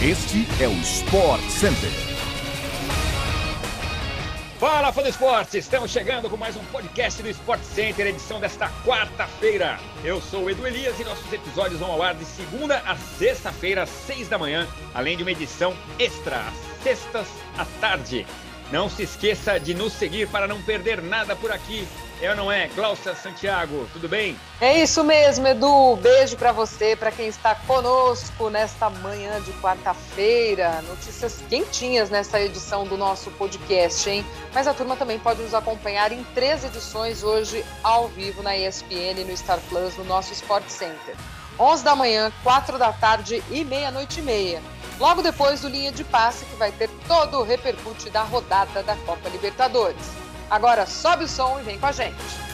Este é o Sport Center. Fala, fã do esporte! Estamos chegando com mais um podcast do Sport Center, edição desta quarta-feira. Eu sou o Edu Elias e nossos episódios vão ao ar de segunda a sexta-feira, às seis da manhã, além de uma edição extra, às sextas à tarde. Não se esqueça de nos seguir para não perder nada por aqui. É ou não é? Glaucia Santiago, tudo bem? É isso mesmo, Edu. Beijo para você, para quem está conosco nesta manhã de quarta-feira. Notícias quentinhas nessa edição do nosso podcast, hein? Mas a turma também pode nos acompanhar em três edições hoje ao vivo na ESPN e no Star Plus, no nosso Sport Center. 11 da manhã, 4 da tarde e meia-noite e meia. Logo depois do Linha de Passe, que vai ter todo o repercute da rodada da Copa Libertadores. Agora sobe o som e vem com a gente.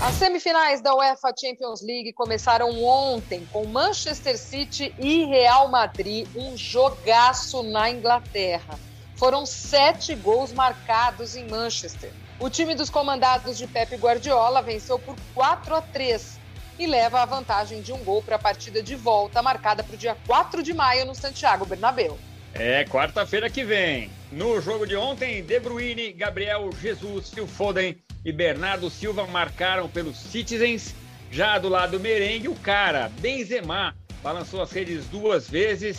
As semifinais da UEFA Champions League começaram ontem com Manchester City e Real Madrid, um jogaço na Inglaterra. Foram sete gols marcados em Manchester. O time dos comandados de Pep Guardiola venceu por 4 a 3 e leva a vantagem de um gol para a partida de volta, marcada para o dia 4 de maio no Santiago Bernabéu. É, quarta-feira que vem. No jogo de ontem, De Bruyne, Gabriel Jesus, Phil Foden e Bernardo Silva marcaram pelos Citizens. Já do lado do merengue, o cara, Benzema, balançou as redes duas vezes,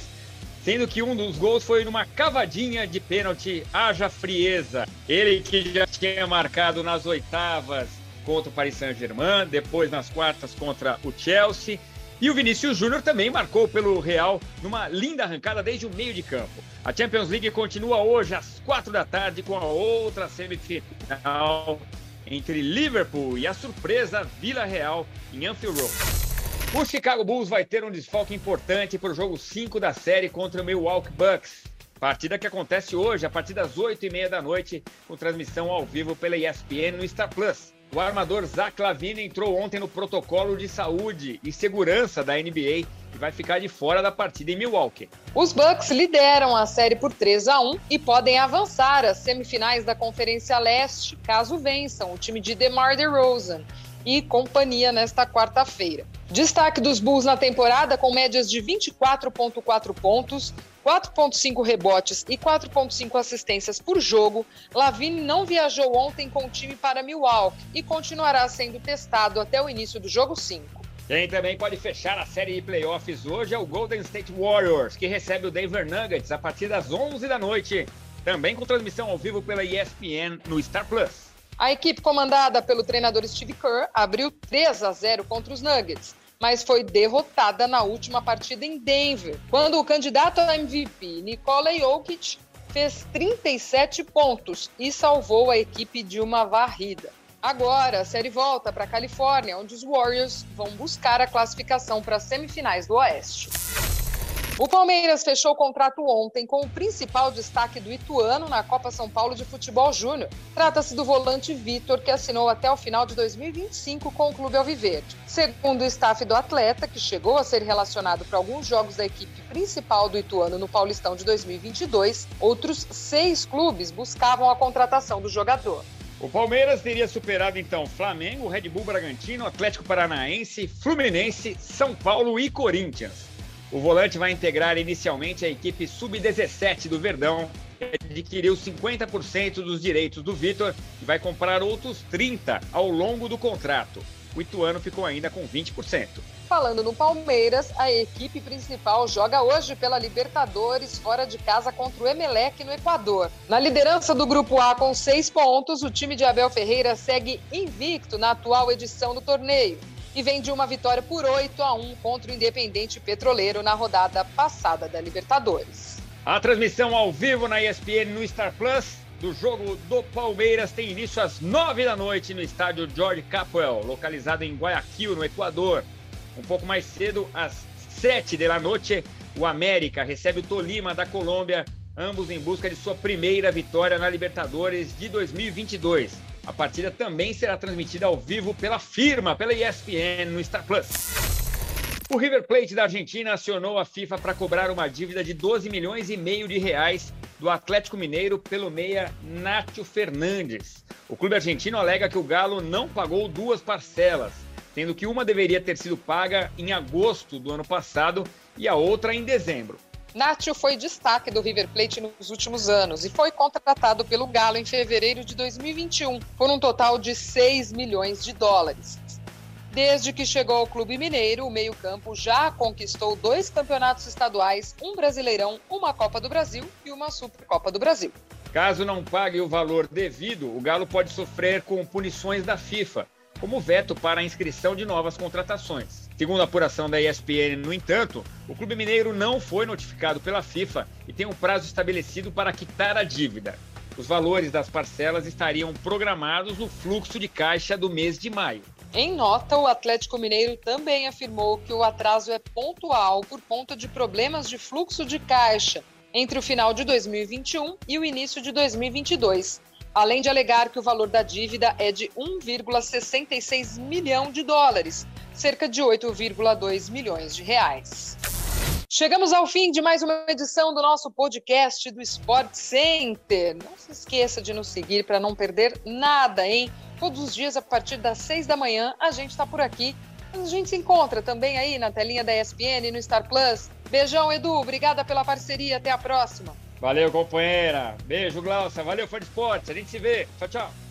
sendo que um dos gols foi numa cavadinha de pênalti, haja frieza. Ele que já tinha marcado nas oitavas contra o Paris Saint-Germain, depois nas quartas contra o Chelsea. E o Vinícius Júnior também marcou pelo Real numa linda arrancada desde o meio de campo. A Champions League continua hoje às quatro da tarde com a outra semifinal entre Liverpool e a surpresa Vila Real em Anfield Road. O Chicago Bulls vai ter um desfalque importante para o jogo 5 da série contra o Milwaukee Bucks. Partida que acontece hoje a partir das 8h30 da noite, com transmissão ao vivo pela ESPN no Star Plus. O armador Zach Lavine entrou ontem no protocolo de saúde e segurança da NBA e vai ficar de fora da partida em Milwaukee. Os Bucks lideram a série por 3 a 1 e podem avançar às semifinais da Conferência Leste, caso vençam o time de DeMar DeRozan e companhia nesta quarta-feira. Destaque dos Bulls na temporada com médias de 24,4 pontos, 4,5 rebotes e 4,5 assistências por jogo. Lavine não viajou ontem com o time para Milwaukee e continuará sendo testado até o início do jogo 5. Quem também pode fechar a série de playoffs hoje é o Golden State Warriors, que recebe o Denver Nuggets a partir das 11 da noite, também com transmissão ao vivo pela ESPN no Star Plus. A equipe comandada pelo treinador Steve Kerr abriu 3 a 0 contra os Nuggets, mas foi derrotada na última partida em Denver, quando o candidato a MVP, Nikola Jokic, fez 37 pontos e salvou a equipe de uma varrida. Agora, a série volta para a Califórnia, onde os Warriors vão buscar a classificação para as semifinais do Oeste. O Palmeiras fechou o contrato ontem com o principal destaque do Ituano na Copa São Paulo de Futebol Júnior. Trata-se do volante Vitor, que assinou até o final de 2025 com o Clube Alviverde. Segundo o staff do atleta, que chegou a ser relacionado para alguns jogos da equipe principal do Ituano no Paulistão de 2022, outros seis clubes buscavam a contratação do jogador. O Palmeiras teria superado então Flamengo, Red Bull Bragantino, Atlético Paranaense, Fluminense, São Paulo e Corinthians. O volante vai integrar inicialmente a equipe sub-17 do Verdão, adquiriu 50% dos direitos do Vitor e vai comprar outros 30 ao longo do contrato. O Ituano ficou ainda com 20%. Falando no Palmeiras, a equipe principal joga hoje pela Libertadores fora de casa contra o Emelec no Equador. Na liderança do Grupo A com seis pontos, o time de Abel Ferreira segue invicto na atual edição do torneio e vem de uma vitória por 8 a 1 contra o Independente Petroleiro na rodada passada da Libertadores. A transmissão ao vivo na ESPN no Star Plus do jogo do Palmeiras tem início às 9 da noite no estádio George Capwell, localizado em Guayaquil, no Equador. Um pouco mais cedo, às 7 da noite, o América recebe o Tolima da Colômbia, ambos em busca de sua primeira vitória na Libertadores de 2022. A partida também será transmitida ao vivo pela firma, pela ESPN no Star Plus. O River Plate da Argentina acionou a FIFA para cobrar uma dívida de 12 milhões e meio de reais do Atlético Mineiro pelo meia Nátio Fernandes. O clube argentino alega que o Galo não pagou duas parcelas, sendo que uma deveria ter sido paga em agosto do ano passado e a outra em dezembro. Nacho foi destaque do River Plate nos últimos anos e foi contratado pelo Galo em fevereiro de 2021 por um total de 6 milhões de dólares. Desde que chegou ao Clube Mineiro, o meio-campo já conquistou dois campeonatos estaduais, um Brasileirão, uma Copa do Brasil e uma Supercopa do Brasil. Caso não pague o valor devido, o Galo pode sofrer com punições da FIFA, como veto para a inscrição de novas contratações. Segundo a apuração da ESPN, no entanto, o Clube Mineiro não foi notificado pela FIFA e tem um prazo estabelecido para quitar a dívida. Os valores das parcelas estariam programados no fluxo de caixa do mês de maio. Em nota, o Atlético Mineiro também afirmou que o atraso é pontual por conta de problemas de fluxo de caixa entre o final de 2021 e o início de 2022, além de alegar que o valor da dívida é de 1,66 milhão de dólares, cerca de 8,2 milhões de reais. Chegamos ao fim de mais uma edição do nosso podcast do Sport Center. Não se esqueça de nos seguir para não perder nada, hein? Todos os dias, a partir das seis da manhã, a gente está por aqui. A gente se encontra também aí na telinha da ESPN e no Star Plus. Beijão, Edu. Obrigada pela parceria. Até a próxima. Valeu, companheira. Beijo, Glaucia. Valeu, fã de esportes. A gente se vê. Tchau, tchau.